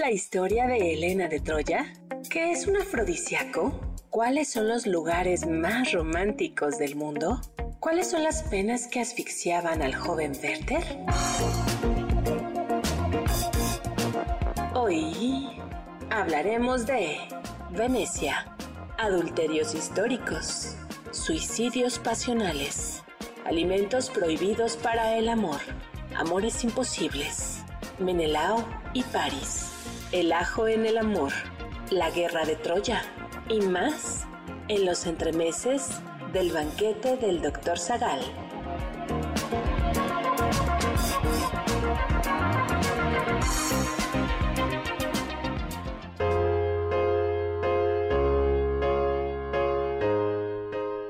la historia de Helena de Troya? ¿Qué es un afrodisíaco? ¿Cuáles son los lugares más románticos del mundo? ¿Cuáles son las penas que asfixiaban al joven Werther? Hoy hablaremos de Venecia, adulterios históricos, suicidios pasionales, alimentos prohibidos para el amor, amores imposibles, Menelao y París, el ajo en el amor, la guerra de Troya y más en los entremeses del banquete del Dr. Zagal.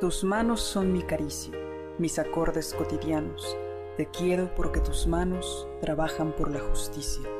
Tus manos son mi caricia, mis acordes cotidianos. Te quiero porque tus manos trabajan por la justicia.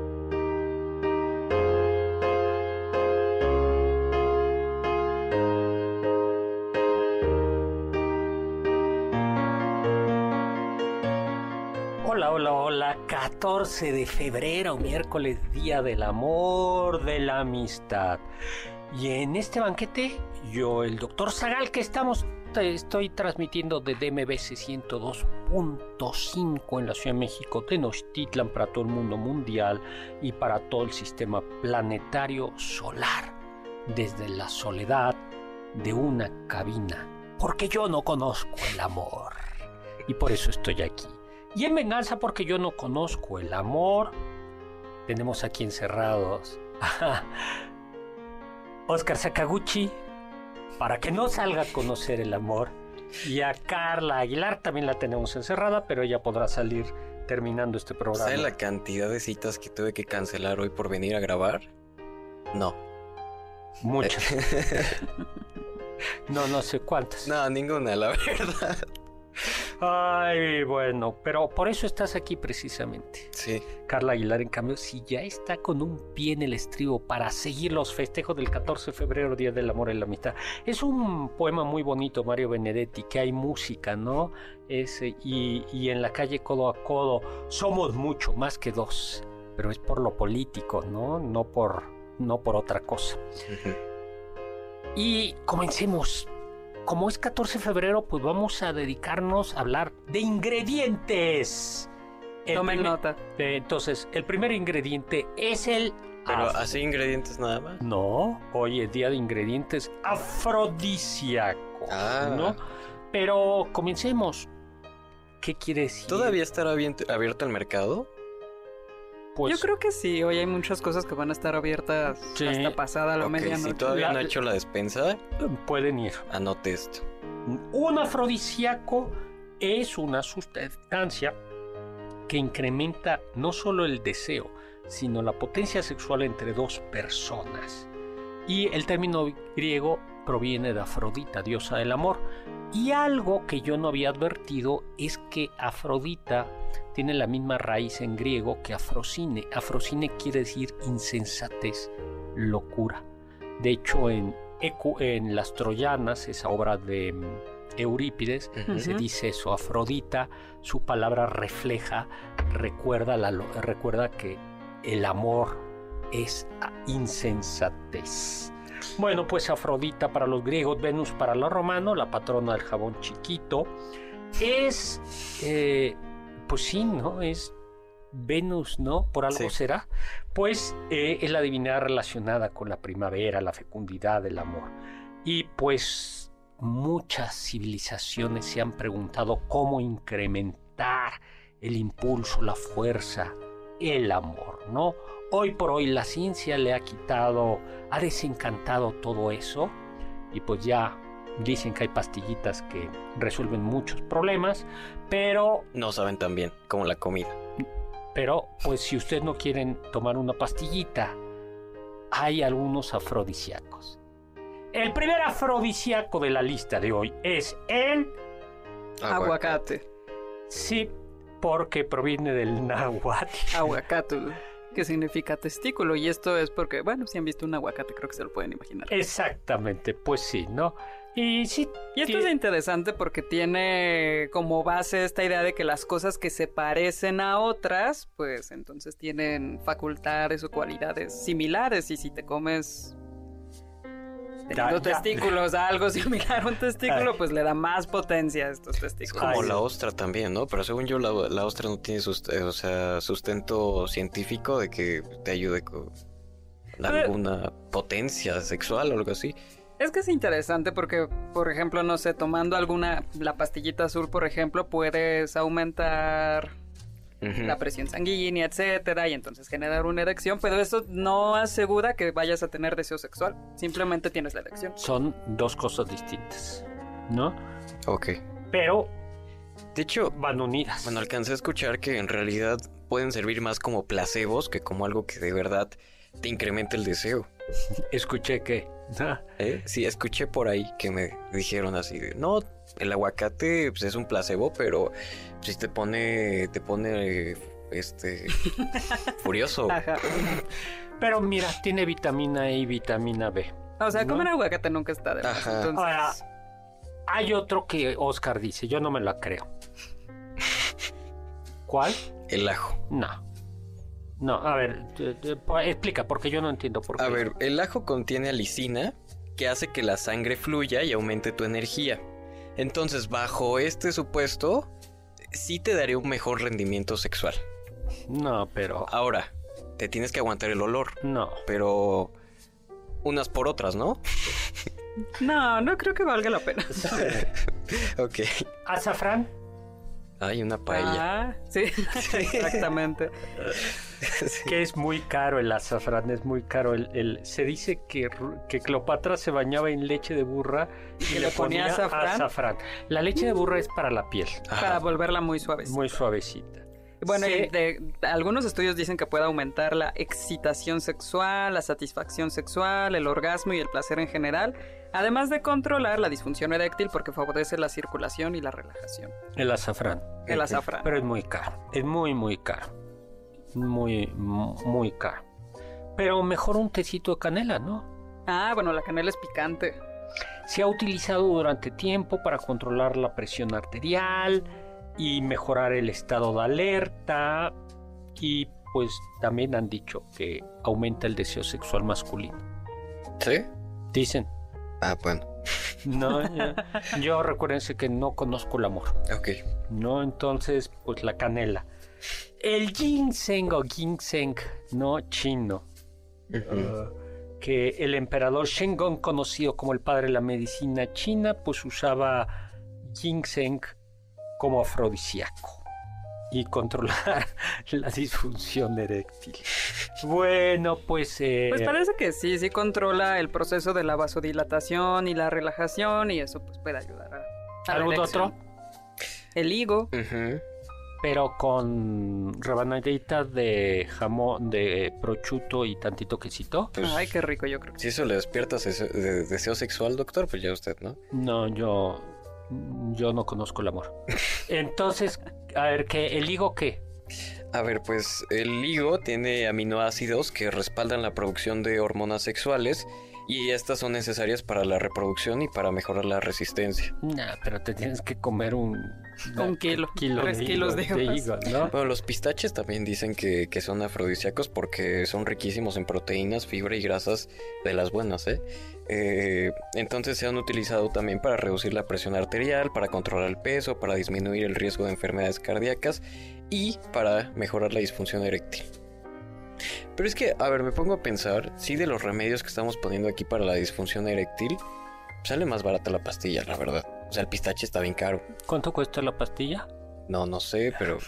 Hola, hola, hola. 14 de febrero, miércoles, día del amor, de la amistad. Y en este banquete, yo, el doctor Zagal, que estamos, estoy transmitiendo de DMBC 102.5 en la Ciudad de México, Tenochtitlan para todo el mundo mundial y para todo el sistema planetario solar, desde la soledad de una cabina. Porque yo no conozco el amor. Y por eso estoy aquí. Y en venganza porque yo no conozco el amor, tenemos aquí encerrados a Oscar Sakaguchi para que no salga a conocer el amor. Y a Carla Aguilar también la tenemos encerrada, pero ella podrá salir terminando este programa. ¿Sabes la cantidad de citas que tuve que cancelar hoy por venir a grabar? No. Muchas. no, no sé cuántas. No, ninguna, la verdad. Ay, bueno, pero por eso estás aquí precisamente. Sí. Carla Aguilar, en cambio, si ya está con un pie en el estribo para seguir los festejos del 14 de febrero, Día del Amor y la Amistad. Es un poema muy bonito, Mario Benedetti, que hay música, ¿no? Ese, y, y en la calle codo a codo somos mucho más que dos, pero es por lo político, ¿no? No por, no por otra cosa. Y comencemos como es 14 de febrero, pues vamos a dedicarnos a hablar de ingredientes. El Tomen primer, nota. Eh, entonces, el primer ingrediente es el. Pero así ingredientes nada más. No, hoy es día de ingredientes afrodisíacos. Ah. ¿no? Pero comencemos. ¿Qué quiere decir? ¿Todavía estará abierto el mercado? Pues, Yo creo que sí, hoy hay muchas cosas que van a estar abiertas sí. hasta pasada la okay, medianoche. Si todavía la, no ha hecho la despensa, pueden ir. Anote esto. Un afrodisíaco es una sustancia que incrementa no solo el deseo, sino la potencia sexual entre dos personas. Y el término griego proviene de Afrodita, diosa del amor. Y algo que yo no había advertido es que Afrodita tiene la misma raíz en griego que Afrocine. Afrocine quiere decir insensatez, locura. De hecho, en, en Las Troyanas, esa obra de Eurípides, uh -huh. se dice eso. Afrodita, su palabra refleja, recuerda, la, recuerda que el amor es insensatez. Bueno, pues Afrodita para los griegos, Venus para los romanos, la patrona del jabón chiquito, es, eh, pues sí, ¿no? Es Venus, ¿no? Por algo sí. será. Pues eh, es la divinidad relacionada con la primavera, la fecundidad, el amor. Y pues muchas civilizaciones se han preguntado cómo incrementar el impulso, la fuerza, el amor, ¿no? Hoy por hoy la ciencia le ha quitado, ha desencantado todo eso y pues ya dicen que hay pastillitas que resuelven muchos problemas, pero... No saben tan bien como la comida. Pero pues si ustedes no quieren tomar una pastillita, hay algunos afrodisíacos. El primer afrodisíaco de la lista de hoy es el... Aguacate. Sí, porque proviene del náhuatl. Aguacate, que significa testículo. Y esto es porque, bueno, si han visto un aguacate, creo que se lo pueden imaginar. Exactamente, pues sí, ¿no? Y sí. Y esto es interesante porque tiene como base esta idea de que las cosas que se parecen a otras, pues entonces tienen facultades o cualidades similares. Y si te comes teniendo Ya, ya. testículos a algo similar a un testículo, Ay. pues le da más potencia a estos Es testículos. como Ay, la sí. ostra también, ¿no? Pero según yo, la, la ostra no tiene sust- eh, o sea, sustento científico de que te ayude con alguna potencia sexual o algo así. Es que es interesante porque, por ejemplo, no sé, tomando alguna, la pastillita azul, por ejemplo, puedes aumentar La presión sanguínea, etcétera, y entonces generar una erección, pero eso no asegura que vayas a tener deseo sexual, simplemente tienes la erección. Son dos cosas distintas, ¿no? Ok. Pero De hecho, van unidas. bueno, alcancé a escuchar que en realidad pueden servir más como placebos que como algo que de verdad te incrementa el deseo. Escuché que... ¿eh? Sí, escuché por ahí que me dijeron así de, no, el aguacate pues, es un placebo, pero si te pone, te pone, este, furioso. Ajá. Pero mira, tiene vitamina E y vitamina B. O sea, ¿No? comer aguacate nunca está de más. Ajá. entonces- Ahora, hay otro que Oscar dice, yo no me la creo. ¿Cuál? El ajo. No. No, a ver, explica, porque yo no entiendo por qué. A ver, el ajo contiene alicina que hace que la sangre fluya y aumente tu energía. Entonces, bajo este supuesto, sí te daría un mejor rendimiento sexual. No, pero... Ahora, te tienes que aguantar el olor, No. pero unas por otras, ¿no? No, no creo que valga la pena. ok. ¿Azafrán? Hay una paella. Ah, sí, exactamente. Que es muy caro el azafrán, es muy caro. El, el- se dice que, que Cleopatra se bañaba en leche de burra y ¿Que le le ponía ponía azafrán? azafrán. La leche de burra es para la piel, Ajá. Para volverla muy suave. muy suavecita. Bueno, Sí. y de- algunos estudios dicen que puede aumentar la excitación sexual, la satisfacción sexual, el orgasmo y el placer en general, además de controlar la disfunción eréctil porque favorece la circulación y la relajación. El azafrán. El azafrán. Pero es muy caro. Es muy, muy caro. Muy, mu- muy caro. Pero mejor un tecito de canela, ¿no? Ah, bueno, la canela es picante. Se ha utilizado durante tiempo para controlar la presión arterial y mejorar el estado de alerta y pues también han dicho que aumenta el deseo sexual masculino. ¿Sí? Dicen, Ah, bueno. no, yo, yo recuérdense que no conozco el amor, Ok. ¿no? Entonces, pues la canela. El ginseng o ginseng, no chino, uh, que el emperador Shengon, conocido como el padre de la medicina china, pues usaba ginseng como afrodisíaco y controlar la disfunción eréctil. Bueno, pues... eh, Pues parece que sí, sí controla el proceso de la vasodilatación y la relajación y eso pues puede ayudar a... ¿Algún otro? El higo. Pero con rebanaditas de jamón, de prosciutto y tantito quesito. Pues, Ay, qué rico, yo creo. Si eso le despierta deseo, de- deseo sexual, doctor, pues ya usted, ¿no? No, yo... Yo no conozco el amor. Entonces, a ver, ¿qué? ¿El higo qué? A ver, pues el higo tiene aminoácidos que respaldan la producción de hormonas sexuales y estas son necesarias para la reproducción y para mejorar la resistencia. Nah, pero te tienes que comer un... Un kilo, tres de kilos de de higos. higo, ¿no? Bueno, los pistaches también dicen que, que son afrodisíacos porque son riquísimos en proteínas, fibra y grasas de las buenas, ¿eh? Eh, entonces se han utilizado también para reducir la presión arterial, para controlar el peso, para disminuir el riesgo de enfermedades cardíacas y para mejorar la disfunción eréctil. Pero es que, a ver, me pongo a pensar, sí, de los remedios que estamos poniendo aquí para la disfunción eréctil, Sale más barata la pastilla, la verdad. O sea, el pistache está bien caro. ¿Cuánto cuesta la pastilla? No, no sé, pero.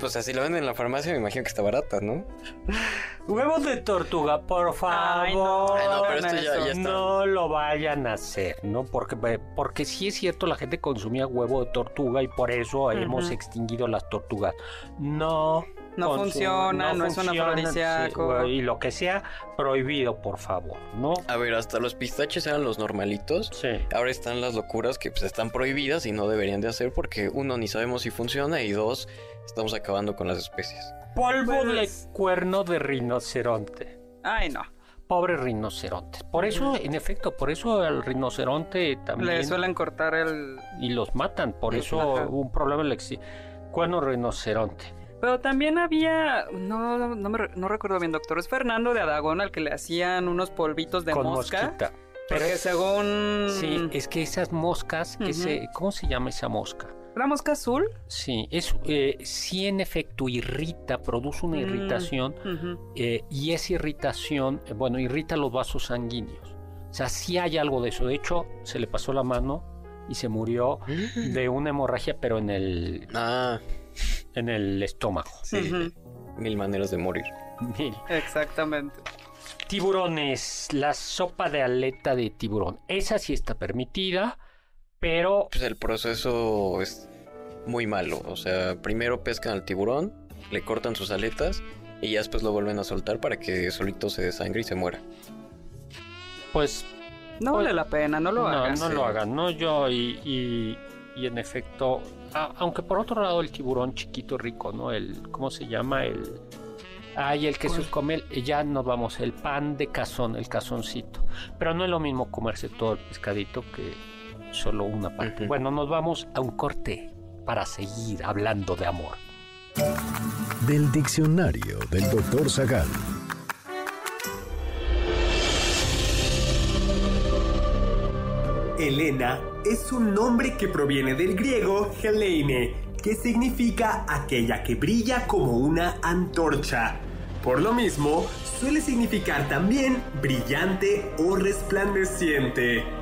Pues así lo venden en la farmacia, me imagino que está barata, ¿no? Huevos de tortuga, por favor. Ay, no. Ay, no, pero esto hagan ya, eso. ya está. No lo vayan a hacer, ¿no? Porque, porque sí es cierto, la gente consumía huevo de tortuga y por eso hemos extinguido las tortugas. No. No funciona, no es un afrodisíaco. sí, y lo que sea, prohibido, por favor, ¿no? A ver, hasta los pistaches eran los normalitos. Sí. Ahora están las locuras que pues, están prohibidas y no deberían de hacer porque uno ni sabemos si funciona y dos estamos acabando con las especies. Polvo Pues- de cuerno de rinoceronte. Ay, no. Pobres rinocerontes. Por eso, en efecto, por eso al rinoceronte también... Le suelen cortar el... y los matan. Por eso hubo un problema en el cuerno rinoceronte. Pero también había, no, no, me, re- no recuerdo bien, doctor, es Fernando de Adagón al que le hacían unos polvitos de con mosca. mosquita. Pero Pero según... sí, es que esas moscas, Ujú. ese, ¿cómo se llama esa mosca? ¿La mosca azul? Sí, es, eh, sí en efecto irrita, produce una Mm. irritación eh, y esa irritación, eh, bueno, irrita los vasos sanguíneos. O sea, sí hay algo de eso. De hecho, se le pasó la mano y se murió de una hemorragia, pero en el, Ah, en el estómago. sí. Mil maneras de morir. Mil. Exactamente. Tiburones, la sopa de aleta de tiburón. Esa sí está permitida, pero Pues el proceso es muy malo. O sea, primero pescan al tiburón, le cortan sus aletas y ya después lo vuelven a soltar para que solito se desangre y se muera. pues No Pues- vale la pena, no lo no, hagas. no lo hagan, no yo y, y- y en efecto, a- aunque por otro lado el tiburón chiquito rico, ¿no? El, ¿cómo se llama? El, ay, el que se come, el- ya nos vamos, el pan de cazón, el cazoncito. Pero no es lo mismo comerse todo el pescadito que solo una parte. Bueno, nos vamos a un corte para seguir hablando de amor. Del diccionario del doctor Zagal. Helena es un nombre que proviene del griego Helene, que significa aquella que brilla como una antorcha. Por lo mismo, suele significar también brillante o resplandeciente.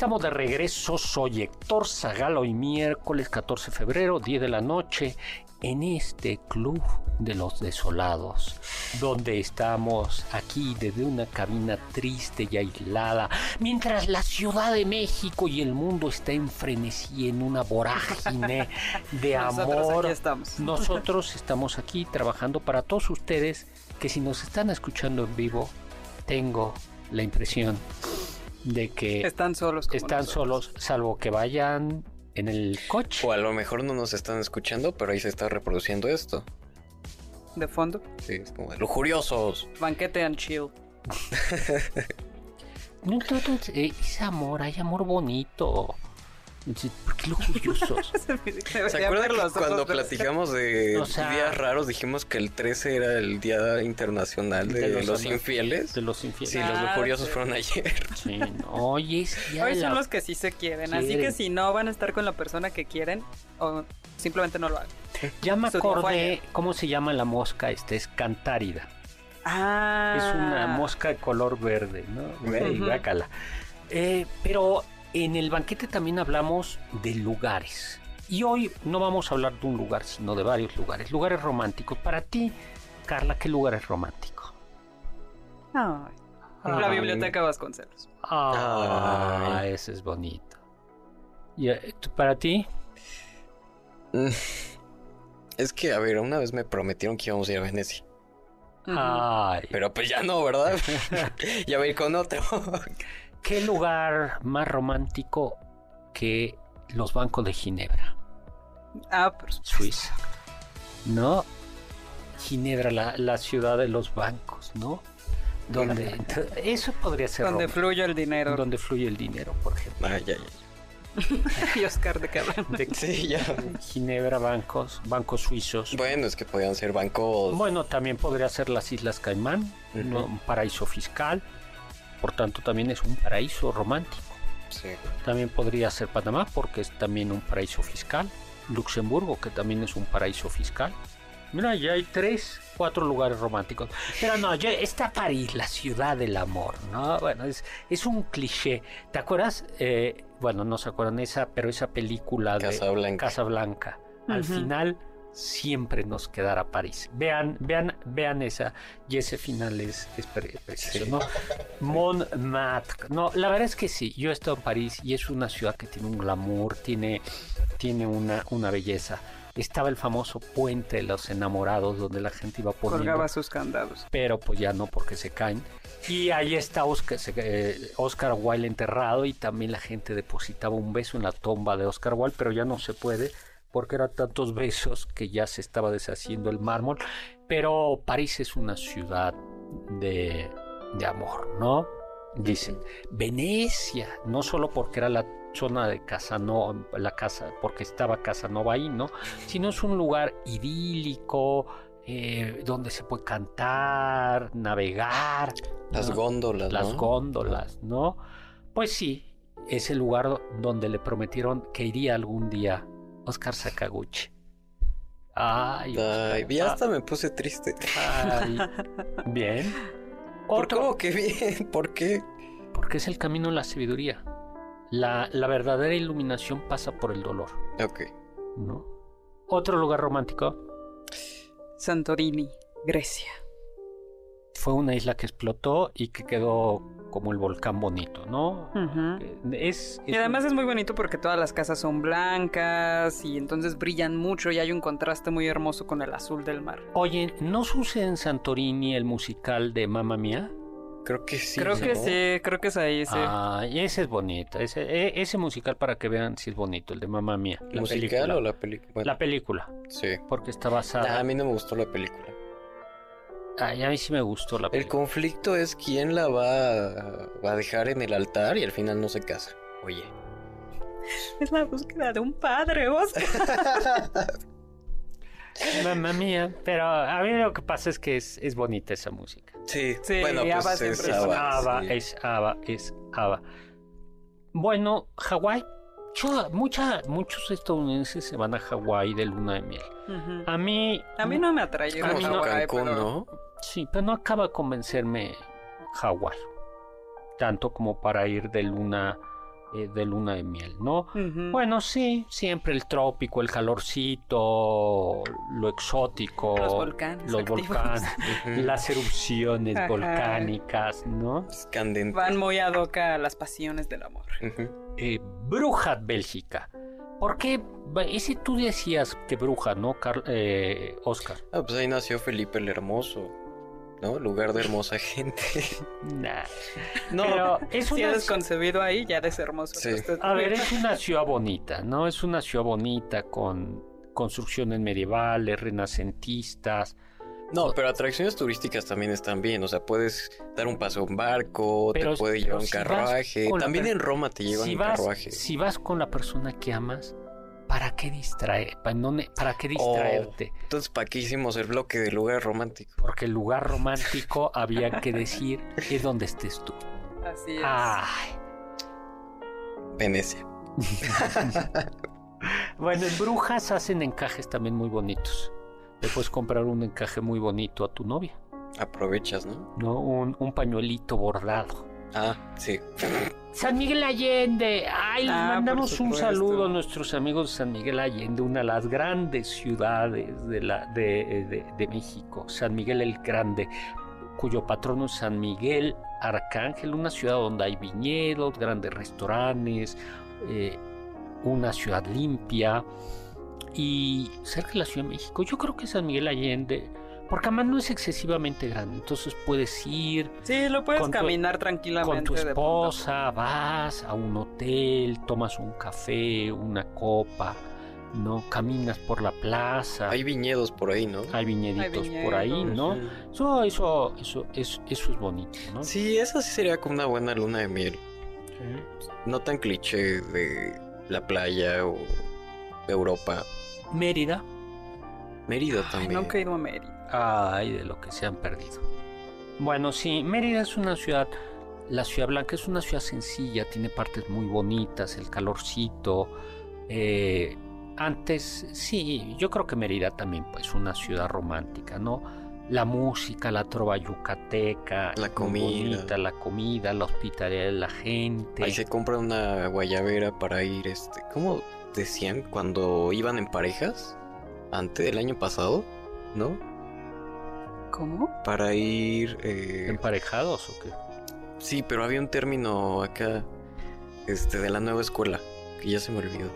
Estamos de regreso. Soy Héctor Zagal. Hoy miércoles 14 de febrero, 10 de la noche, en este club de los desolados, donde estamos aquí desde una cabina triste y aislada, mientras la Ciudad de México y el mundo está en frenesí, en una vorágine de Nosotros amor. aquí estamos. Nosotros estamos aquí trabajando para todos ustedes que si nos están escuchando en vivo, tengo la impresión de que Están solos. como están nosotros. solos, salvo que vayan en el coche. O a lo mejor no nos están escuchando, pero ahí se está reproduciendo esto. De fondo. Sí, es como de lujuriosos. Banquete and chill. No, no, no, es amor, hay amor bonito. Sí, ¿Por qué lujuriosos? ¿Se acuerdan que cuando platicamos de O sea- días raros dijimos que el 13 era el Día Internacional de, De los infieles? De los infieles. Sí, los Ah, lujuriosos sí. fueron ayer. Sí, no, hoy es Hoy son la- los que sí se quieren, así que si no van a estar con la persona que quieren, o simplemente no lo hagan. Ya me acordé cómo se llama la mosca, esta es cantárida. Ah. Es una mosca de color verde, ¿no? Ujú. guácala. Eh, pero en el banquete también hablamos de lugares. Y hoy no vamos a hablar de un lugar, sino de varios lugares. Lugares románticos. Para ti, Carla, ¿qué lugar es romántico? Ay, Ay. La biblioteca Vasconcelos. Ah, Ay. ese es bonito. ¿Y eh, para ti? Mm. Es que, a ver, una vez me prometieron que íbamos a ir a Venecia. Ay, Pero pues ya no, ¿verdad? ya voy a ir con otro. ¿Qué lugar más romántico que los bancos de Ginebra, Ah, por supuesto. Suiza? ¿No? Ginebra, la, la ciudad de los bancos, ¿no? Donde eso podría ser Donde fluye el dinero. donde fluye el dinero, por ejemplo. Ah, ya, ya. y Oscar de Cabra. De Sí, ya. Ginebra, bancos, bancos suizos. Bueno, es que podían ser bancos. Bueno, también podría ser las Islas Caimán, un paraíso fiscal, por tanto también es un paraíso romántico. Sí. También podría ser Panamá porque es también un paraíso fiscal. Luxemburgo, que también es un paraíso fiscal. Mira, ya hay tres, cuatro lugares románticos. Pero no, ya está París, la ciudad del amor, ¿no? Bueno, es, es un cliché. ¿Te acuerdas? Eh, bueno, no se acuerdan esa, pero esa película de Casablanca. Casablanca. Al Ujú. final siempre nos quedará París. Vean, vean, vean esa y ese final es, es pre- preciso, Sí. ¿no? Montmartre. No, la verdad es que sí. Yo he estado en París y es una ciudad que tiene un glamour, tiene, tiene una, una belleza. Estaba el famoso puente de los enamorados donde la gente iba poniendo Colgaba sus candados. pero pues ya no porque se caen. Y ahí está Oscar, eh, Oscar Wilde enterrado y también la gente depositaba un beso en la tumba de Oscar Wilde, pero ya no se puede porque eran tantos besos que ya se estaba deshaciendo el mármol. Pero París es una ciudad de, de amor, ¿no? Dicen. Venecia, no solo porque era la zona de Casanova, la casa, porque estaba Casanova ahí, ¿no? Sino es un lugar idílico, eh, donde se puede cantar, navegar, Las ¿no? góndolas, las ¿no? góndolas, ¿no? Pues sí, es el lugar donde le prometieron que iría algún día Oscar Sakaguchi. Ay, ya hasta me puse triste. ay, bien. ¿Por Otro, cómo que bien? ¿Por qué? porque es el camino de la sabiduría. La, la verdadera iluminación pasa por el dolor, Ok. ¿no? Otro lugar romántico Santorini, Grecia. fue una isla que explotó y que quedó como el volcán bonito, ¿no? Es, Y además es muy bonito porque todas las casas son blancas y entonces brillan mucho y hay un contraste muy hermoso con el azul del mar. Oye, ¿no sucede en Santorini el musical de Mamma Mía? Creo que sí. creo que sí, creo que es ahí, sí. Ah, y ese es bonito. Ese, e- ese musical para que vean si es bonito, el de Mamma Mía. La ¿Musical película. o la película? Bueno, La película, sí. porque está Nah, basada. a mí no me gustó la película. Ay, a mí sí me gustó la El película. conflicto es quién la va a, va a dejar en el altar y al final no se casa. Oye. Es la búsqueda de un padre, Oscar. Mamma Mía. Pero a mí lo que pasa es que es, es bonita esa música. Sí, Sí, bueno, ABBA pues siempre es es ABBA, Ava, sí. es Ava, es Ava. Bueno, Hawái. Mucha- muchos estadounidenses se van a Hawái de luna de miel. A mí. A mí no me atrae. Como mí no, Cancún, pero- ¿no? Sí, pero no acaba de convencerme Hawái. Tanto como para ir de luna, eh, de luna de miel, ¿no? Bueno, sí, siempre el trópico, el calorcito, lo exótico, Los volcanes los las erupciones Ajá. volcánicas, ¿no? Candente. Van muy ad hoc a las pasiones del amor. Ujú. Eh, Bruja Bélgica. ¿Por qué? Ese tú decías que bruja, ¿no, Carl- eh, Oscar? Ah, pues ahí nació Felipe el Hermoso. ¿No? Lugar de hermosa gente. Nah. No, Pero es Si una eres concebido ahí, ya eres hermoso. Sí. Usted- A ver, es una ciudad bonita, ¿no? Es una ciudad bonita con construcciones medievales, renacentistas. No, pero atracciones turísticas también están bien. O sea, puedes dar un paso en barco, Pero- te puede llevar un si carruaje. También en Roma te llevan Si un vas, carruaje. si vas con la persona que amas, ¿para qué distraer? ¿Para, ne- para qué distraerte? Entonces, ¿para qué hicimos el bloque de lugar romántico? Porque el lugar romántico había que decir es donde estés tú. Así es. Ay. Venecia. Bueno, en Brujas hacen encajes también muy bonitos. Le puedes comprar un encaje muy bonito a tu novia, Aprovechas, ¿no? ¿no? Un, un pañuelito bordado. Ah, sí. San Miguel Allende. Ay, les Ah, mandamos un saludo a nuestros amigos de San Miguel Allende, una de las grandes ciudades de, la, de, de- de México. San Miguel el Grande, cuyo patrono es San Miguel Arcángel, una ciudad donde hay viñedos, grandes restaurantes, eh, una ciudad limpia y cerca de la Ciudad de México. Yo creo que San Miguel Allende, porque además no es excesivamente grande, entonces puedes ir. Sí, lo puedes tu- caminar tranquilamente. Con tu esposa vas a un hotel, tomas un café, una copa, ¿no? Caminas por la plaza. Hay viñedos por ahí, ¿no? Hay viñeditos Hay por ahí. ¿no? Ujú. Eso, eso, eso, eso, eso es bonito, ¿no? Sí, esa sí sería como una buena luna de miel. Sí. No tan cliché de la playa o Europa. Mérida, Mérida Ay, también. nunca he ido a Mérida. Ay, de lo que se han perdido. Bueno, sí, Mérida es una ciudad, la ciudad blanca es una ciudad sencilla, tiene partes muy bonitas, el calorcito. eh, antes, sí, yo creo que Mérida también, pues, una ciudad romántica, ¿no? La música, la trova yucateca, La comida. bonita, la comida, la hospitalidad de la gente. Ahí se compra una guayabera para ir, este, ¿cómo decían cuando iban en parejas? Antes del año pasado, ¿no? ¿Cómo? Para ir, eh, ¿Emparejados o qué? sí, pero había un término acá, este, de la nueva escuela, que ya se me olvidó.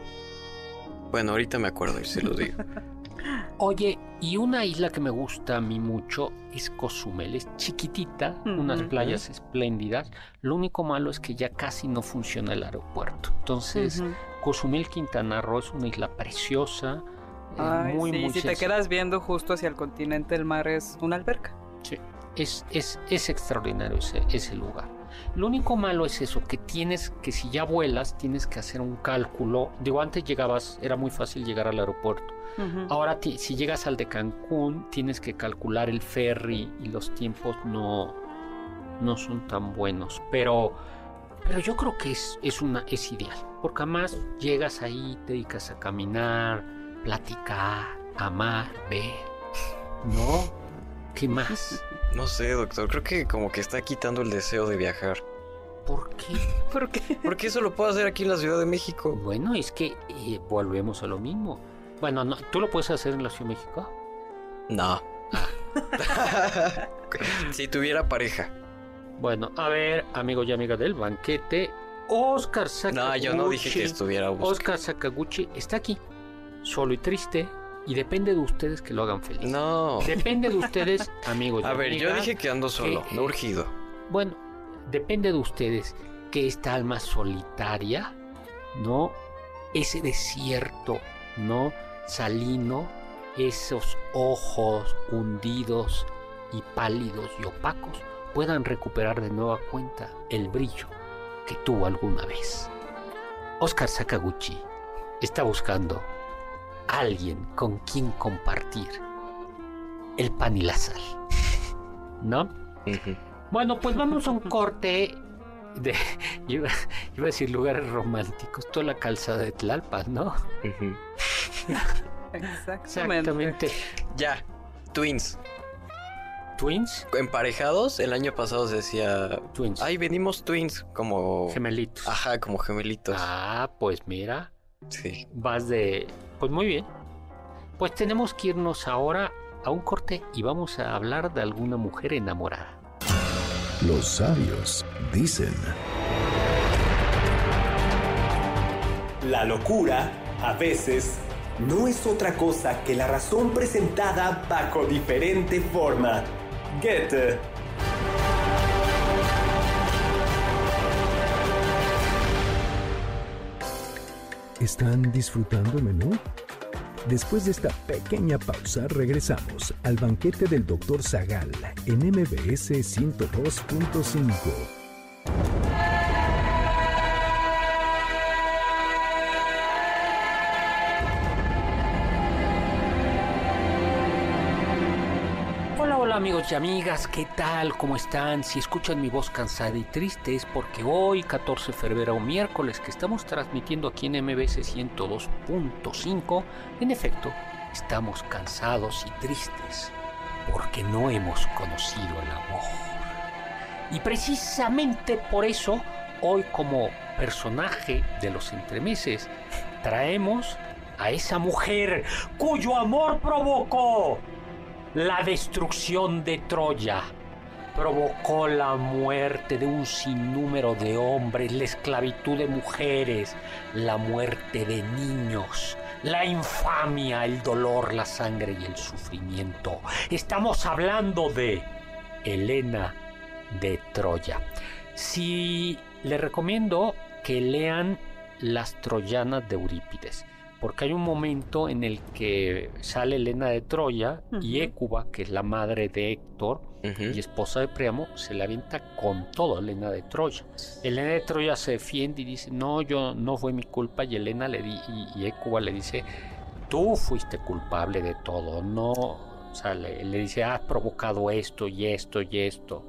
Bueno, ahorita me acuerdo y se los digo. Oye, y una isla que me gusta a mí mucho es Cozumel. Es chiquitita, unas playas espléndidas. Lo único malo es que ya casi no funciona el aeropuerto. Entonces. Cozumel, Quintana Roo es una isla preciosa. Ay, muy, sí, muy si te quedas viendo justo hacia el continente, el mar es una alberca. Sí, es, es, es extraordinario ese, ese lugar. Lo único malo es eso, que tienes que si ya vuelas, tienes que hacer un cálculo. Digo, antes llegabas, era muy fácil llegar al aeropuerto. Ahora, si llegas al de Cancún, tienes que calcular el ferry y los tiempos no, no son tan buenos. Pero, pero yo creo que es, es, una, es ideal. Porque además llegas ahí, te dedicas a caminar, platicar, amar, ver. ¿No? ¿Qué más? No sé, doctor, creo que como que está quitando el deseo de viajar. ¿Por qué? ¿Por qué? Porque eso lo puedo hacer aquí en la Ciudad de México. Bueno, es que eh, volvemos a lo mismo. Bueno, no, ¿tú lo puedes hacer en la Ciudad de México? No. si tuviera pareja. Bueno, a ver, amigos y amigas del banquete, Oscar Sakaguchi. No, yo no dije que estuviera buscando. Oscar Sakaguchi está aquí, solo y triste, y depende de ustedes que lo hagan feliz. No. Depende de ustedes, amigos A ver, yo dije que ando solo, que- no urgido. Bueno, depende de ustedes que esta alma solitaria, ¿no? Ese desierto, ¿no? Salino, esos ojos hundidos y pálidos y opacos puedan recuperar de nueva cuenta el brillo que tuvo alguna vez. Oscar Sakaguchi está buscando alguien con quien compartir el pan y la sal, ¿no? Bueno, pues vamos a un corte de. Iba, iba a decir lugares románticos, toda la calzada de Tlalpan, ¿no? Exactamente. Ya, twins. Twins, Emparejados, el año pasado se decía, twins. ay, venimos twins, como... Gemelitos. Ajá, como gemelitos. Ah, pues mira, Sí. vas de. Pues muy bien. Pues tenemos que irnos ahora a un corte y vamos a hablar de alguna mujer enamorada. Los sabios dicen, La locura, a veces, no es otra cosa que la razón presentada bajo diferente forma. Goethe. ¿Están disfrutando el menú? Después de esta pequeña pausa, regresamos al banquete del Dr. Zagal en MBS 102.5. Hola, amigos y amigas, ¿qué tal? ¿Cómo están? Si escuchan mi voz cansada y triste es porque hoy, 14 de febrero, miércoles, que estamos transmitiendo aquí en MBS 102.5, en efecto, estamos cansados y tristes porque no hemos conocido el amor. Y precisamente por eso, hoy como personaje de los entremeses, traemos a esa mujer cuyo amor provocó la destrucción de Troya, provocó la muerte de un sinnúmero de hombres, la esclavitud de mujeres, la muerte de niños, la infamia, el dolor, la sangre y el sufrimiento. Estamos hablando de Helena de Troya. Si le recomiendo que lean Las Troyanas de Eurípides porque hay un momento en el que sale Elena de Troya y Écuba, que es la madre de Héctor y esposa de Priamo, se la avienta con todo a Elena de Troya. Elena de Troya se defiende y dice, no, yo no fue mi culpa, y Elena le di, y, Écuba le dice, tú fuiste culpable de todo, no, o sea, le, dice, has provocado esto y esto y esto.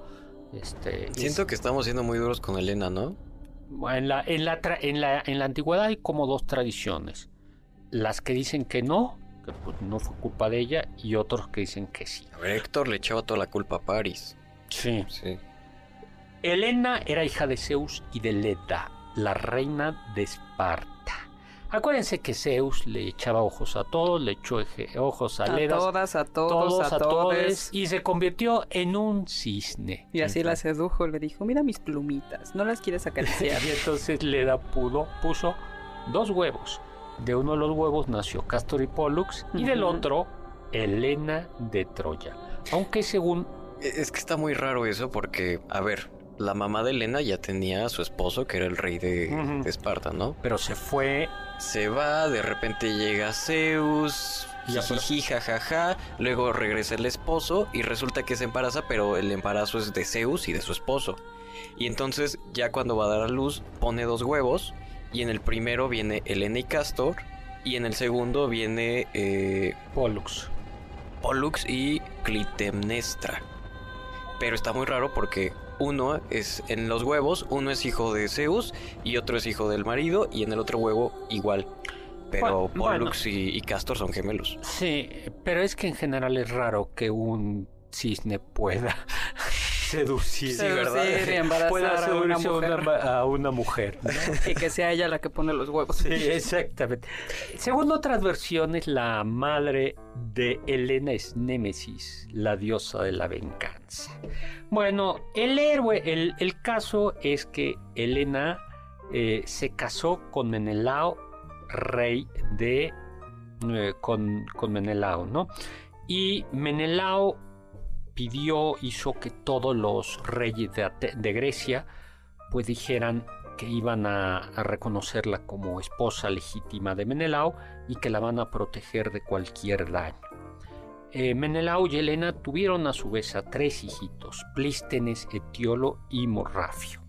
Este, Siento que estamos siendo muy duros con Elena, ¿no? En la, en, la, en, la, en la antigüedad hay como dos tradiciones las que dicen que no, que pues no fue culpa de ella, y otros que dicen que sí. A ver, Héctor le echaba toda la culpa a Paris. Sí. sí. Helena era hija de Zeus y de Leda, la reina de Esparta. Acuérdense que Zeus le echaba ojos a todos, le echó ojos a Leda. A todas, a todos, a, todos. Y se convirtió en un cisne. Y así la sedujo, le dijo, mira mis plumitas, no las quieres acariciar. y entonces Leda pudo, puso dos huevos de uno de los huevos nació Castor y Pollux y del otro Helena de Troya. Aunque según... E, es que está muy raro eso porque, a ver, la mamá de Helena ya tenía a su esposo que era el rey de, Esparta, ¿no? Pero se fue... Se va, de repente llega Zeus, jiji, jajaja, luego regresa el esposo y resulta que se embaraza, pero el embarazo es de Zeus y de su esposo. Y entonces ya cuando va a dar a luz pone dos huevos y en el primero viene Elena y Castor. Y en el segundo viene eh, Pollux. Pollux y Clitemnestra. Pero está muy raro porque uno es en los huevos, uno es hijo de Zeus y otro es hijo del marido. Y en el otro huevo igual. Pero Pollux y, y Castor son gemelos. Sí, pero es que en general es raro que un cisne pueda seducir, ¿verdad? embarazar Puede a una mujer. a una mujer y que sea ella la que pone los huevos. Sí, exactamente. Según otras versiones, la madre de Helena es Némesis, la diosa de la venganza. Bueno, el héroe, el, el caso es que Helena eh, se casó con Menelao, rey de... Eh, con, con Menelao, ¿no? Y Menelao pidió, hizo que todos los reyes de, Grecia pues dijeran que iban a, reconocerla como esposa legítima de Menelao y que la van a proteger de cualquier daño. Eh, Menelao y Helena tuvieron a su vez a tres hijitos, Plístenes, Etiolo y Morrafio.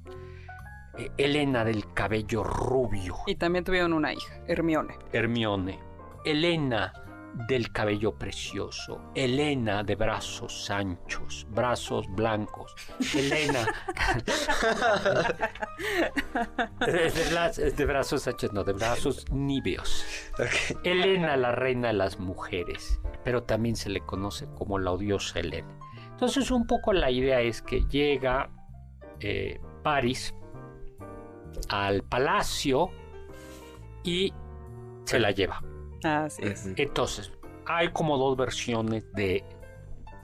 Eh, Helena del cabello rubio. Y también tuvieron una hija, Hermione. Hermione. Helena del cabello precioso, Elena de brazos anchos, brazos blancos, Elena de, brazos anchos, no, de brazos niveos. Elena, la reina de las mujeres, pero también se le conoce como la odiosa Elena. Entonces un poco la idea es que llega eh, París al palacio y se la lleva. Así es. Entonces, hay como dos versiones de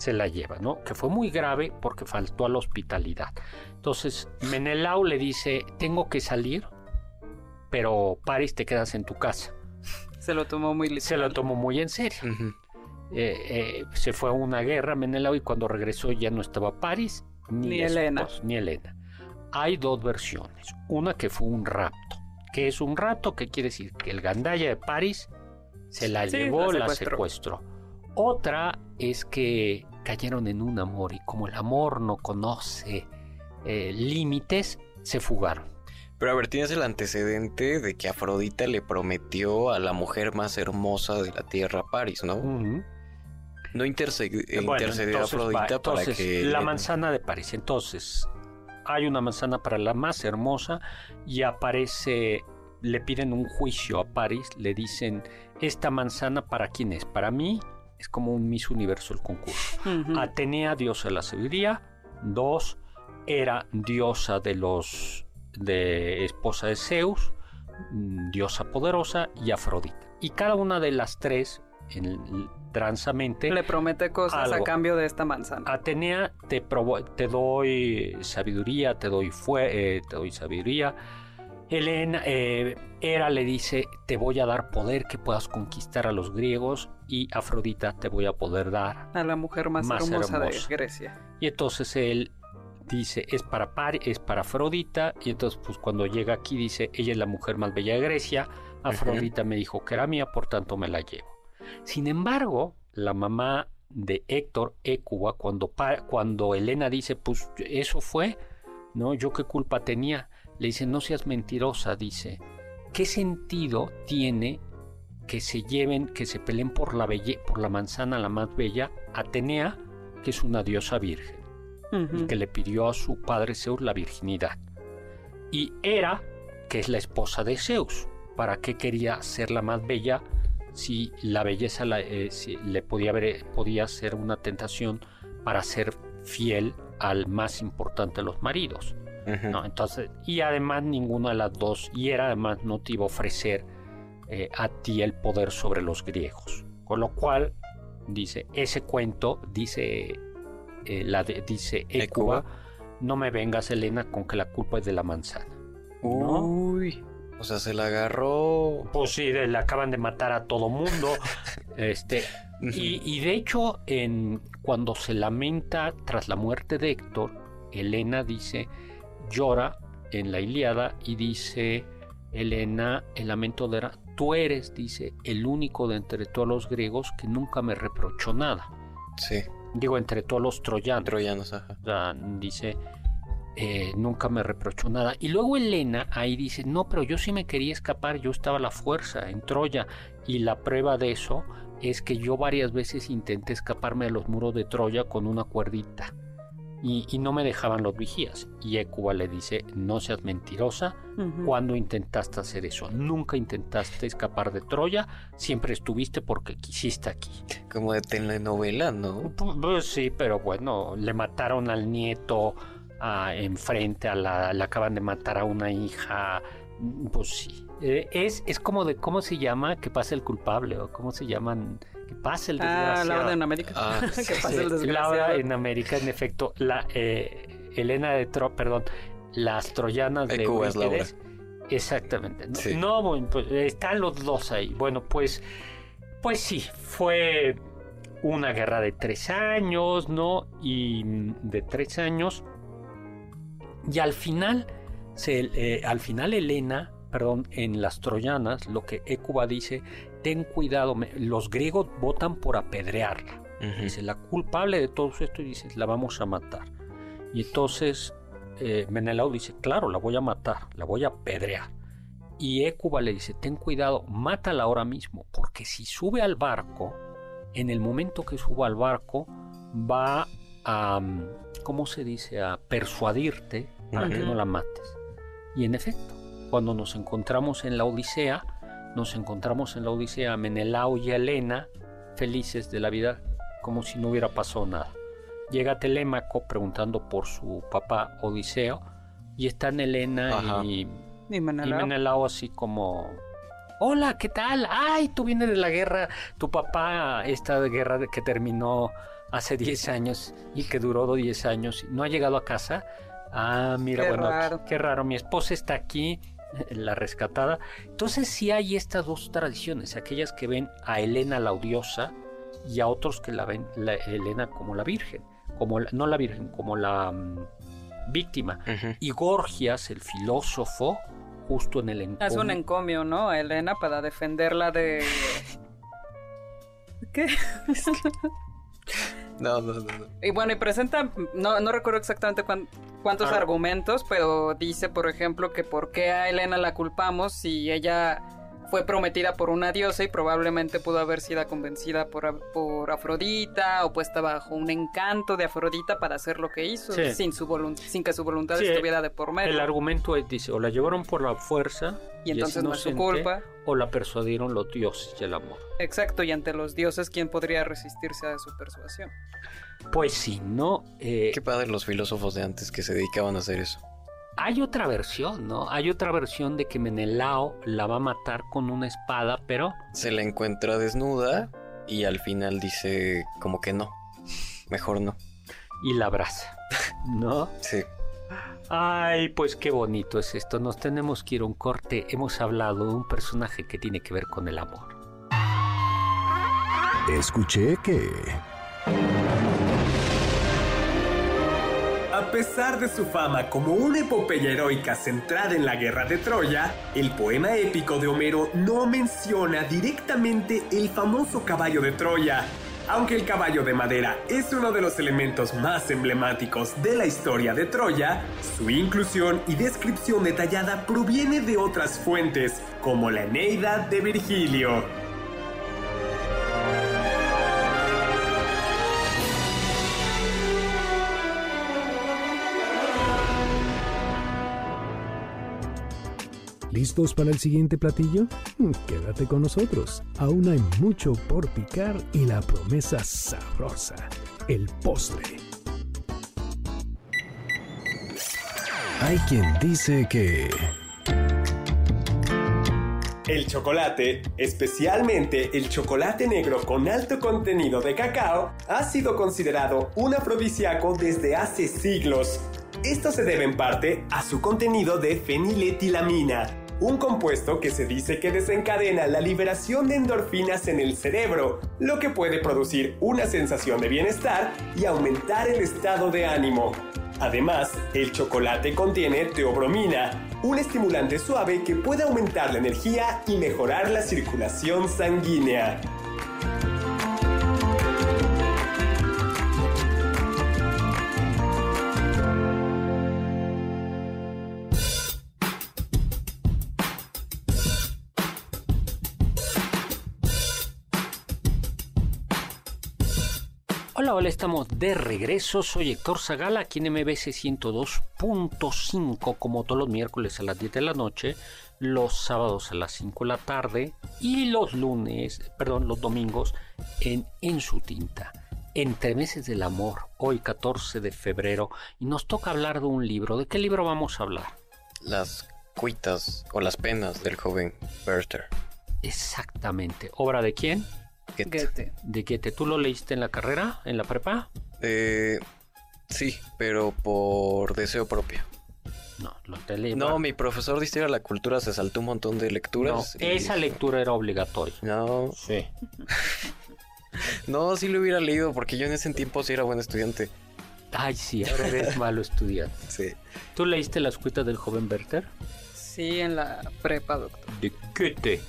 se la lleva, ¿no? Que fue muy grave porque faltó a la hospitalidad. Entonces, Menelao le dice, tengo que salir, pero París te quedas en tu casa. Se lo tomó muy Se lo tomó muy en serio. Eh, eh, se fue a una guerra Menelao y cuando regresó ya no estaba París ni, Elena. ni Elena. Hay dos versiones. Una que fue un rapto. ¿Qué es un rapto? ¿Qué quiere decir? Que el gandalla de París se la llevó, la secuestró. Otra es que cayeron en un amor y como el amor no conoce eh, límites, se fugaron. Pero a ver, tienes el antecedente de que Afrodita le prometió a la mujer más hermosa de la tierra, París, ¿no? No intercedió, Afrodita para que... La manzana de París. Entonces, hay una manzana para la más hermosa y aparece le piden un juicio a París, le dicen, esta manzana para quién es? Para mí es como un Miss Universo el concurso. Atenea, diosa de la sabiduría. Dos, era diosa de los, de esposa de Zeus, mm, diosa poderosa y Afrodita. Y cada una de las tres, en transamente. Le promete cosas a cambio de esta manzana. Atenea, te, te doy sabiduría, te doy, fue, eh, te doy sabiduría. Helena, eh, Hera le dice, te voy a dar poder que puedas conquistar a los griegos y Afrodita te voy a poder dar. A la mujer más, Más hermosa, hermosa. de Grecia. Y entonces él dice, es para, Par- es para Afrodita. Y entonces pues cuando llega aquí dice, ella es la mujer más bella de Grecia. Afrodita me dijo que era mía, por tanto me la llevo. Sin embargo, la mamá de Héctor, Écuba, cuando, cuando Elena dice, pues eso fue, ¿no? Yo qué culpa tenía. Le dice, no seas mentirosa, dice. ¿Qué sentido tiene que se lleven, que se peleen por la, belle- por la manzana la más bella, Atenea, que es una diosa virgen, y que le pidió a su padre Zeus la virginidad? Y Hera, que es la esposa de Zeus, ¿para qué quería ser la más bella si la belleza la- eh, si le podía, haber- podía ser una tentación para ser fiel al más importante de los maridos? Entonces, y además ninguna de las dos, y era además no te iba a ofrecer eh, a ti el poder sobre los griegos. Con lo cual, dice, ese cuento, dice, eh, la de- dice Écuba. no me vengas, Elena, con que la culpa es de la manzana. ¿no? Uy. O sea, se la agarró. Pues sí, le acaban de matar a todo mundo. este, y, y de hecho, en, cuando se lamenta tras la muerte de Héctor, Helena dice, llora en la Ilíada y dice, Helena, el lamento de Hera, tú eres, dice, el único de entre todos los griegos que nunca me reprochó nada. Sí, Digo, entre todos los troyanos. troyanos, ajá. O sea, dice, eh, nunca me reprochó nada. Y luego Elena ahí dice, no, pero yo sí me quería escapar, yo estaba a la fuerza en Troya. Y la prueba de eso es que yo varias veces intenté escaparme de los muros de Troya con una cuerdita. Y, y no me dejaban los vigías. Y Écuba le dice, no seas mentirosa, Ujú. ¿cuándo intentaste hacer eso? Nunca intentaste escapar de Troya, siempre estuviste porque quisiste aquí. Como de telenovela, ¿no? Pu- Pues sí, pero bueno, le mataron al nieto ah, enfrente, a la, le acaban de matar a una hija. mm, Pues sí. Eh, es, es como de, ¿cómo se llama? Que pase el culpable, o cómo se llaman, que pase el Ah, desgraciado. Laura en América. Ah, que sí, pase el desgraciado. Laura en América, en efecto, la eh, Elena de Tro, perdón, las troyanas de es. Eurípides. Exactamente. No, Sí. no, bueno, pues están los dos ahí. Bueno, pues, pues sí, fue una guerra de tres años, ¿no? Y de tres años. Y al final, se, eh, al final Elena, perdón, en las troyanas, lo que Écuba dice, ten cuidado, me- los griegos votan por apedrearla. Dice, la culpable de todo esto, y dice, la vamos a matar. Y entonces eh, Menelao dice, claro, la voy a matar, la voy a apedrear. Y Écuba le dice, ten cuidado, mátala ahora mismo, porque si sube al barco, en el momento que suba al barco, va a, mm, ¿cómo se dice?, a persuadirte para que no la mates. Y en efecto, cuando nos encontramos en la Odisea, nos encontramos en la Odisea a Menelao y a Helena felices de la vida como si no hubiera pasado nada. Llega Telémaco preguntando por su papá Odiseo y están Helena y, Y y Menelao. Menelao así como... Hola, ¿qué tal? Ay, tú vienes de la guerra, tu papá, esta guerra que terminó hace 10 años y que duró 10 años, no ha llegado a casa. Ah, mira, Qué bueno, raro. qué raro, mi esposa está aquí, la rescatada. Entonces sí hay estas dos tradiciones, aquellas que ven a Helena la odiosa y a otros que la ven la Helena como la virgen, como la- no la virgen, como la mm, víctima. Y Gorgias, el filósofo, justo en el Es un encomio- encomio, ¿no? A Elena para defenderla de. ¿Qué? No, no, no, no. Y bueno, y presenta, no, no recuerdo exactamente cuán- cuántos Ah. argumentos, pero dice, por ejemplo, que por qué a Elena la culpamos si ella fue prometida por una diosa y probablemente pudo haber sido convencida por, por Afrodita o puesta bajo un encanto de Afrodita para hacer lo que hizo Sí. sin, su sin que su voluntad Sí, estuviera de por medio. El argumento es, dice, o la llevaron por la fuerza Y entonces no es su culpa. o la persuadieron los dioses y el amor. Exacto, y ante los dioses, ¿quién podría resistirse a su persuasión? Pues sí, ¿no? Eh, Qué padre los filósofos de antes que se dedicaban a hacer eso. hay otra versión, ¿no? Hay otra versión de que Menelao la va a matar con una espada, pero Se la encuentra desnuda y al final dice como que no, mejor no. Y la abraza, ¿no? Sí. Ay, pues qué bonito es esto. Nos tenemos que ir a un corte. Hemos hablado de un personaje que tiene que ver con el amor. Escuché que... A pesar de su fama como una epopeya heroica centrada en la guerra de Troya, el poema épico de Homero no menciona directamente el famoso caballo de Troya. Aunque el caballo de madera es uno de los elementos más emblemáticos de la historia de Troya, su inclusión y descripción detallada proviene de otras fuentes, como la Eneida de Virgilio. ¿Listos para el siguiente platillo? Mm, Quédate con nosotros. Aún hay mucho por picar y la promesa sabrosa, el postre. Hay quien dice que... El chocolate, especialmente el chocolate negro con alto contenido de cacao, ha sido considerado un afrodisíaco desde hace siglos. Esto se debe en parte a su contenido de feniletilamina, un compuesto que se dice que desencadena la liberación de endorfinas en el cerebro, lo que puede producir una sensación de bienestar y aumentar el estado de ánimo. Además, el chocolate contiene teobromina, un estimulante suave que puede aumentar la energía y mejorar la circulación sanguínea. Hola, estamos de regreso. Soy Héctor Zagala, aquí en MBC 102.5, como todos los miércoles a las 10 de la noche, los sábados a las 5 de la tarde y los lunes, perdón, los domingos en En su tinta. Entre meses del amor, hoy 14 de febrero, y nos toca hablar de un libro. ¿De qué libro vamos a hablar? Las cuitas o las penas del joven Werther. Exactamente. ¿Obra de quién? Goethe. Goethe. ¿De Goethe? ¿Tú lo leíste en la carrera, en la prepa? Eh, sí, pero por deseo propio. No, lo te leí. No, mi profesor de historia de la cultura se saltó un montón de No, lecturas. y- esa lectura era obligatoria. No, Sí. no, sí lo hubiera leído porque yo en ese tiempo sí era buen estudiante. Ay, sí, ahora eres malo estudiante. Sí. ¿Tú leíste las cuitas del joven Werther? Sí, en la prepa, doctor. De Goethe.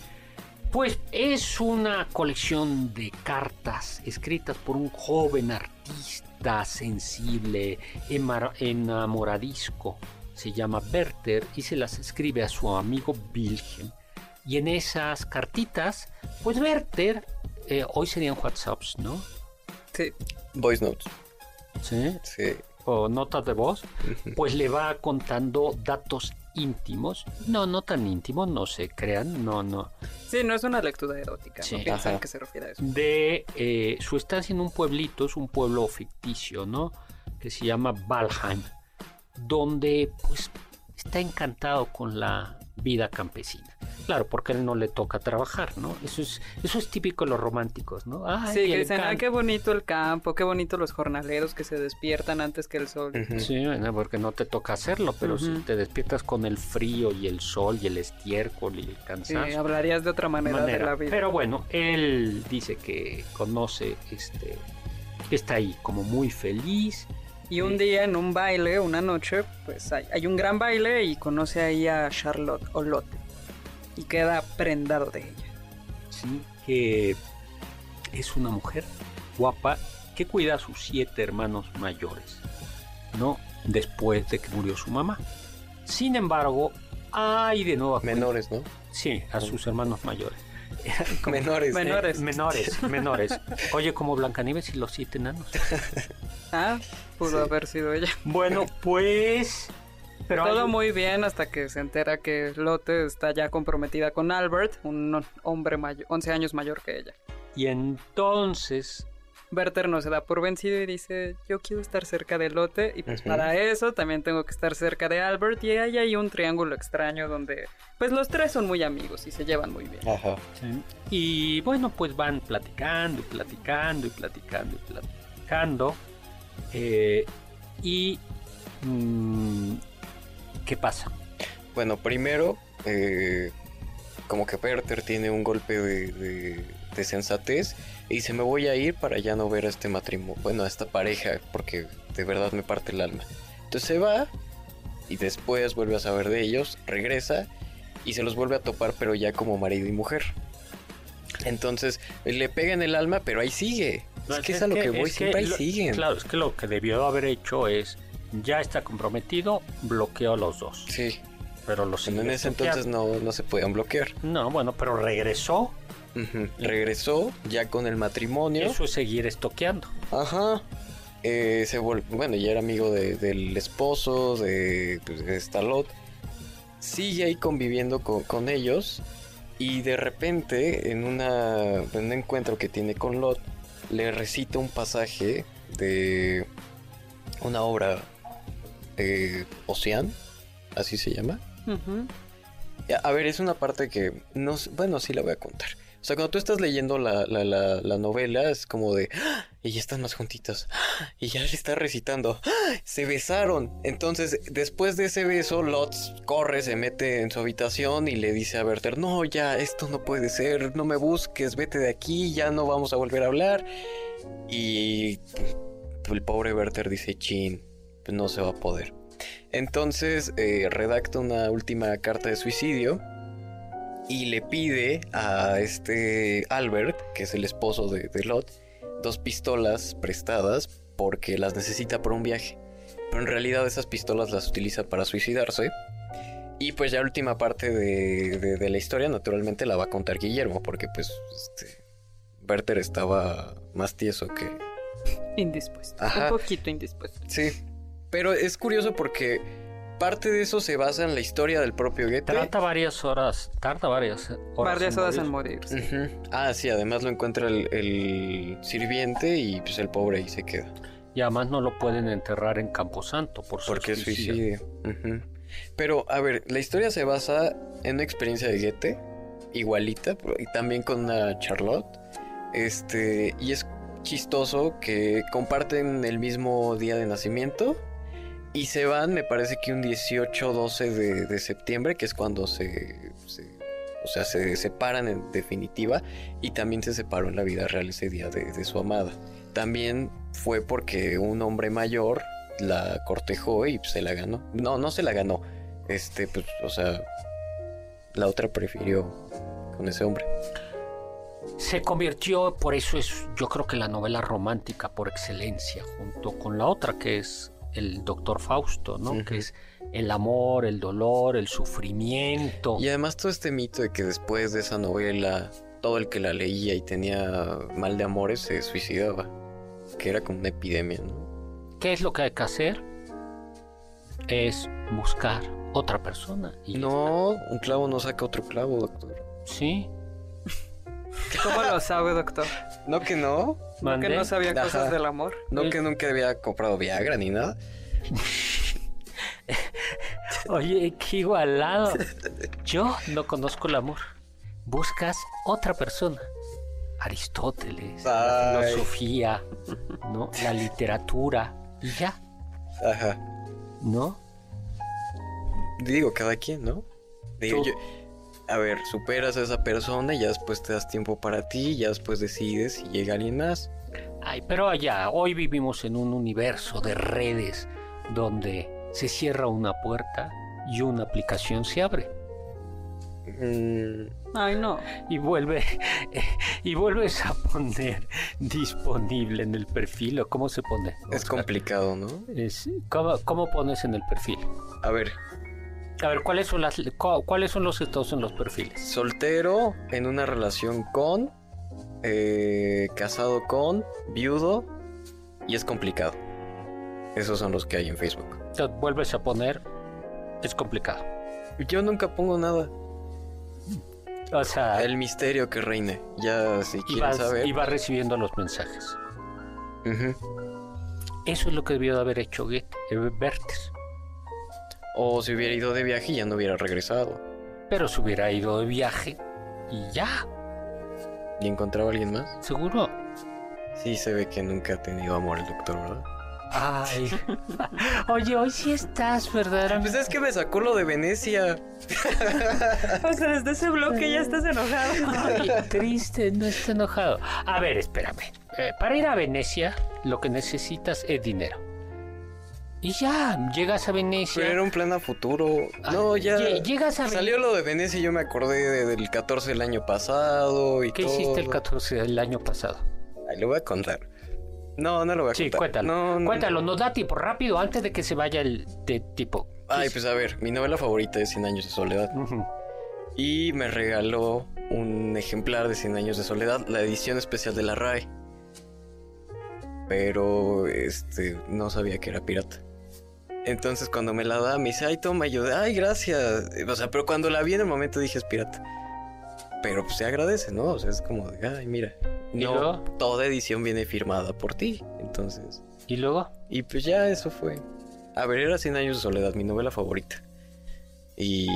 Pues es una colección de cartas escritas por un joven artista sensible, enamoradisco. Se llama Werther y se las escribe a su amigo Wilhelm. Y en esas cartitas, pues Werther, eh, hoy serían WhatsApps, ¿no? Sí. Voice notes. Sí. Sí. o notas de voz, pues le va contando datos íntimos. No, no tan íntimos, no se crean, no, no. Sí, no es una lectura erótica. Sí. no piensan que se refiere a eso. De eh, su estancia en un pueblito, es un pueblo ficticio, ¿no? Que se llama Valheim, donde pues está encantado con la vida campesina. Claro, porque a él no le toca trabajar, ¿no? Eso es, eso es típico de los románticos, ¿no? Ay, sí, que dicen, ay, qué bonito el campo, qué bonito los jornaleros que se despiertan antes que el sol. Sí, bueno, porque no te toca hacerlo, pero si te despiertas con el frío y el sol y el estiércol y el Sí, cansancio. hablarías de otra manera, de la vida. Pero bueno, él dice que conoce, este, que está ahí como muy feliz. Y un día en un baile, una noche, pues hay, hay un gran baile y conoce ahí a Charlotte o Lotte. Y queda prendado de ella. Sí, que es una mujer guapa que cuida a sus siete hermanos mayores, ¿no? Después de que murió su mamá. Sin embargo, hay de nuevo Menores, ¿no? Sí, a sus hermanos mayores. Menores. Men- Menores. Eh, menores, menores. Oye, como Blancanieves y los siete enanos. Ah, pudo Sí. haber sido ella. Bueno, pues. Pero Todo hay- muy bien hasta que se entera que Lotte está ya comprometida con Albert, un hombre mayor, 11 años mayor que ella. Y entonces Werther no se da por vencido y dice, yo quiero estar cerca de Lotte y pues para eso también tengo que estar cerca de Albert y ahí hay un triángulo extraño donde pues los tres son muy amigos y se llevan muy bien. Ajá. Y bueno, pues van platicando y platicando y platicando y platicando. eh, y... mm, ¿Qué pasa? Bueno, primero, eh, como que Werther tiene un golpe de, de- de sensatez y dice, me voy a ir para ya no ver a este matrimonio, bueno, a esta pareja, porque de verdad me parte el alma. Entonces se va y después vuelve a saber de ellos, regresa y se los vuelve a topar, pero ya como marido y mujer. Entonces le pega en el alma, pero ahí sigue. No, es que es a lo que, voy, siempre ahí lo- siguen. Claro, es que lo que debió haber hecho es, ya está comprometido, bloqueó a los dos. Sí, Pero los en ese entonces no, no se podían bloquear. No, bueno, pero regresó. Regresó ya con el matrimonio. Eso es seguir estoqueando. Ajá. Eh, se bueno, ya era amigo de- del esposo, de, pues, de Stalot. Sigue ahí conviviendo con, con ellos. Y de repente, en, una, en un encuentro que tiene con Lot, le recita un pasaje de una obra eh, Ocean, así se llama. A ver, es una parte que no bueno, sí la voy a contar. O sea, cuando tú estás leyendo la, la, la, la novela, es como de, ¡Ah! y ya están más juntitos, ¡Ah! y ya le está recitando, ¡Ah! se besaron. Entonces, después de ese beso, Lot corre, se mete en su habitación y le dice a Werther, no, ya, esto no puede ser, no me busques, vete de aquí, ya no vamos a volver a hablar. Y el pobre Werther dice, chin, pues no se va a poder. Entonces eh, redacta una última carta de suicidio y le pide a este Albert, que es el esposo de, de Lot, dos pistolas prestadas porque las necesita para un viaje. Pero en realidad esas pistolas las utiliza para suicidarse. Y pues ya la última parte de, de- de la historia naturalmente la va a contar Guillermo porque pues este, Werther estaba más tieso que, Indispuesto. Ajá. Un poquito indispuesto. Sí. Pero es curioso porque parte de eso se basa en la historia del propio Goethe. Trata varias horas, tarda varias horas. Varias horas en morir. morir. sí. Ujú. Ah, sí, además lo encuentra el, el sirviente y pues el pobre ahí se queda. Y además no lo pueden enterrar en Camposanto por su Porque es suicidio. Pero, a ver, la historia se basa en una experiencia de Goethe, igualita, y también con una Charlotte. Este, y es chistoso que comparten el mismo día de nacimiento y se van, me parece que un 18-12 de, de septiembre, que es cuando se, o sea, se separan en definitiva, y también se separó en la vida real ese día de, su amada. También fue porque un hombre mayor la cortejó y se la ganó. No, no se la ganó. Este, pues, o sea, la otra prefirió con ese hombre. Se convirtió, por eso es yo creo que la novela romántica por excelencia, junto con la otra que es el Doctor Fausto, ¿no? Que es el amor, el dolor, el sufrimiento. Y además todo este mito de que después de esa novela, todo el que la leía y tenía mal de amores se suicidaba. Que era como una epidemia, ¿no? ¿Qué es lo que hay que hacer? Es buscar otra persona. Y No, un clavo no saca otro clavo, doctor. Sí. ¿Cómo lo sabe, doctor? No que no. ¿Que Mandé. no sabía Ajá. cosas del amor? No que nunca había comprado Viagra ni nada. Oye, qué igualado. Yo no conozco el amor. Buscas otra persona. Aristóteles, la filosofía, ¿no? La literatura. Y ya, Ajá. ¿no? Digo, cada quien, ¿no? Digo, Tú- yo, a ver, superas a esa persona y ya después te das tiempo para ti y ya después decides si llega alguien más. Ay, pero allá, hoy vivimos en un universo de redes donde se cierra una puerta y una aplicación se abre. Mm, Ay, no. Y vuelve y vuelves a poner disponible en el perfil o cómo se pone. es complicado, ¿no? Es- ¿cómo, cómo pones en el perfil? A ver, A ver, ¿cuáles son las cu- cuáles son los estados en los perfiles? soltero, en una relación con, eh, casado con, viudo y es complicado. Esos son los que hay en Facebook. Entonces, vuelves a poner es complicado. Yo nunca pongo nada. O sea, El misterio que reine. Ya si quieren vas, saber. y vas recibiendo los mensajes. Eso es lo que debió de haber hecho Goethe, eh, Werther. O si hubiera ido de viaje y ya no hubiera regresado. Pero se hubiera ido de viaje y ya, ¿Y encontraba a alguien más? seguro. Sí, se ve que nunca ha tenido amor el doctor, ¿verdad? Ay. Oye, hoy sí estás verdaderamente. Pues es que me sacó lo de Venecia. O sea, desde ese bloque ya estás enojado. Ay, triste, no está enojado. A ver, espérame. Eh, para ir a Venecia, lo que necesitas es dinero. Y ya, llegas a Venecia. Pero era un plan a futuro. Ah, No, ya. lle- llegas a Salió lo de Venecia y yo me acordé de- del 14 del año pasado y ¿Qué todo. hiciste el 14 del año pasado? Ay, lo voy a contar. No, no lo voy a Sí, contar. cuéntalo. No, no, Cuéntalo, nos da tiempo rápido antes de que se vaya el de tipo. Ay, pues a ver, mi novela favorita es Cien años de soledad. Y me regaló un ejemplar de Cien años de soledad, la edición especial de la RAE. Pero, este, no sabía que era pirata. Entonces cuando me la da, me dice, ay, toma, y yo, ay, gracias. O sea, pero cuando la vi en el momento dije, es pirata. Pero pues se agradece, ¿no? O sea, es como de, ay, mira. ¿Y No, luego? toda edición viene firmada por ti. Entonces, ¿Y luego? y pues ya eso fue. A ver, era Cien años de soledad, mi novela favorita. Y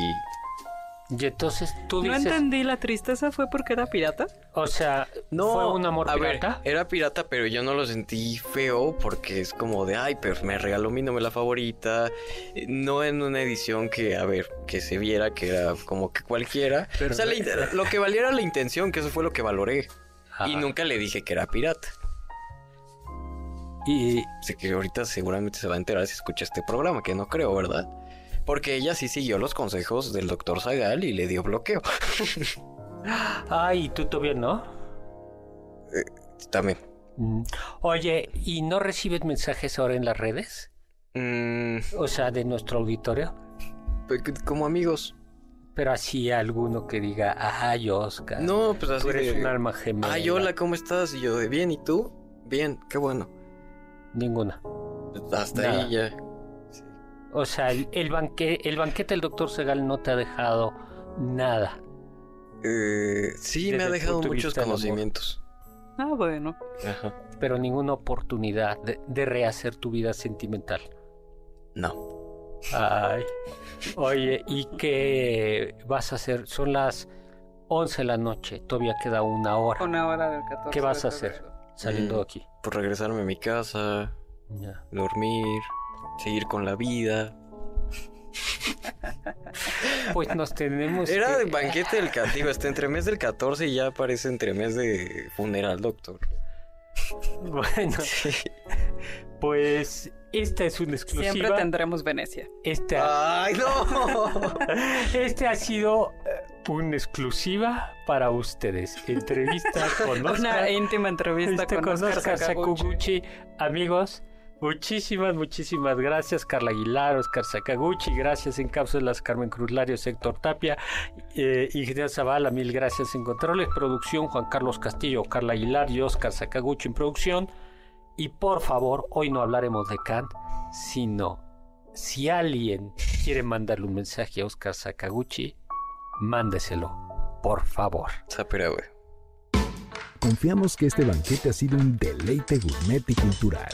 Y entonces tú No entendí, ¿la tristeza fue porque era pirata? O sea, No, ¿fue un amor a ver, pirata? era pirata, pero yo no lo sentí feo porque es como de, ay, pero me regaló mi novela favorita. No en una edición que, a ver, que se viera que era como que cualquiera. Pero- o sea, la lo que valía era la intención, que eso fue lo que valoré. Ajá. Y nunca le dije que era pirata. Y Sé que ahorita seguramente se va a enterar si escucha este programa, que no creo, ¿verdad? Porque ella sí siguió los consejos del doctor Zagal y le dio bloqueo. Ay, tú todavía no. También. Mm. Oye, ¿y no recibes mensajes ahora en las redes? Mm, O sea, de nuestro auditorio. pues, como amigos. Pero así alguno que diga, ay, Oscar. No, pues así Tú eres de- un alma gemela. Ay, hola, ¿cómo estás? Y yo de bien, ¿y tú? Bien, qué bueno. Ninguna. Hasta Nada. ahí ya. O sea, el, el, banque- el banquete del doctor Segal no te ha dejado nada. Eh, sí, Desde me ha dejado muchos conocimientos. Ah, bueno. Ajá. Pero ninguna oportunidad de, de rehacer tu vida sentimental. No. Ay. Oye, ¿y qué vas a hacer? Son las 11 de la noche. Todavía queda una hora. Una hora del 14. ¿Qué vas de a hacer saliendo Mm. de aquí? Por regresarme a mi casa, Ya. dormir, seguir con la vida. Pues nos tenemos. Era que- de banquete del castigo, está entre mes del 14 y ya aparece entre mes de funeral, doctor. Bueno, pues esta es una Siempre exclusiva. tendremos Venecia. Esta, ¡Ay, no! este ha sido eh, una exclusiva para ustedes. Entrevista con Oscar. Una íntima entrevista Este, con, con Oscar Oscar Sakaguchi. Sakaguchi. Amigos, muchísimas, muchísimas gracias. Carla Aguilar, Oscar Sakaguchi, gracias en cápsulas, Carmen Cruz Larios, Héctor Tapia, eh, Ingeniero Zavala, mil gracias en controles, producción, Juan Carlos Castillo, Carla Aguilar y Oscar Sakaguchi en producción. Y por favor, hoy no hablaremos de Kant, sino si alguien quiere mandarle un mensaje a Oscar Sakaguchi, mándeselo, por favor. Sapera, güey. Confiamos que este banquete ha sido un deleite gourmet y cultural.